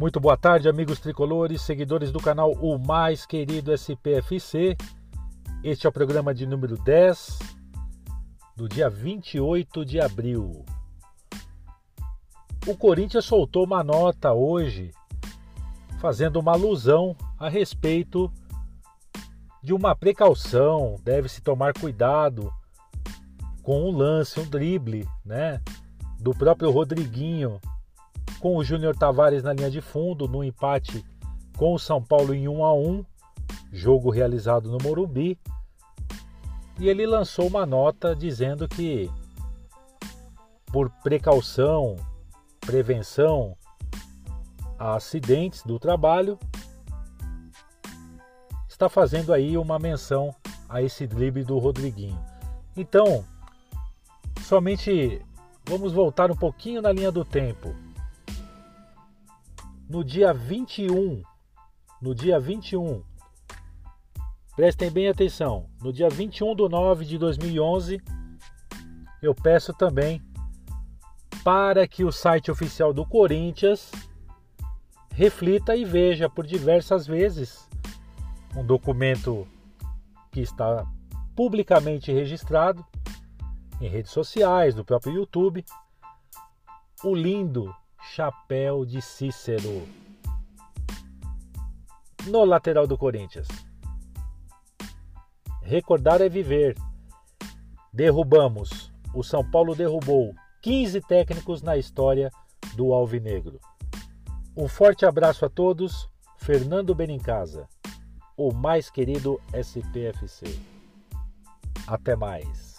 Muito boa tarde, amigos tricolores, seguidores do canal O Mais Querido SPFC. Este é o programa de número 10 do dia 28 de abril. O Corinthians soltou uma nota hoje fazendo uma alusão a respeito de uma precaução, deve-se tomar cuidado com um lance, um drible, né, do próprio Rodriguinho com o Júnior Tavares na linha de fundo, no empate com o São Paulo em 1 a 1, jogo realizado no Morumbi. E ele lançou uma nota dizendo que por precaução, prevenção a acidentes do trabalho, está fazendo aí uma menção a esse drible do Rodriguinho. Então, somente vamos voltar um pouquinho na linha do tempo no dia 21, no dia 21, prestem bem atenção, no dia 21 de 9 de 2011, eu peço também para que o site oficial do Corinthians reflita e veja por diversas vezes um documento que está publicamente registrado em redes sociais, no próprio YouTube, o lindo chapéu de Cícero no lateral do Corinthians. Recordar é viver. Derrubamos. O São Paulo derrubou 15 técnicos na história do Alvinegro. Um forte abraço a todos. Fernando Benincasa, o mais querido SPFC. Até mais.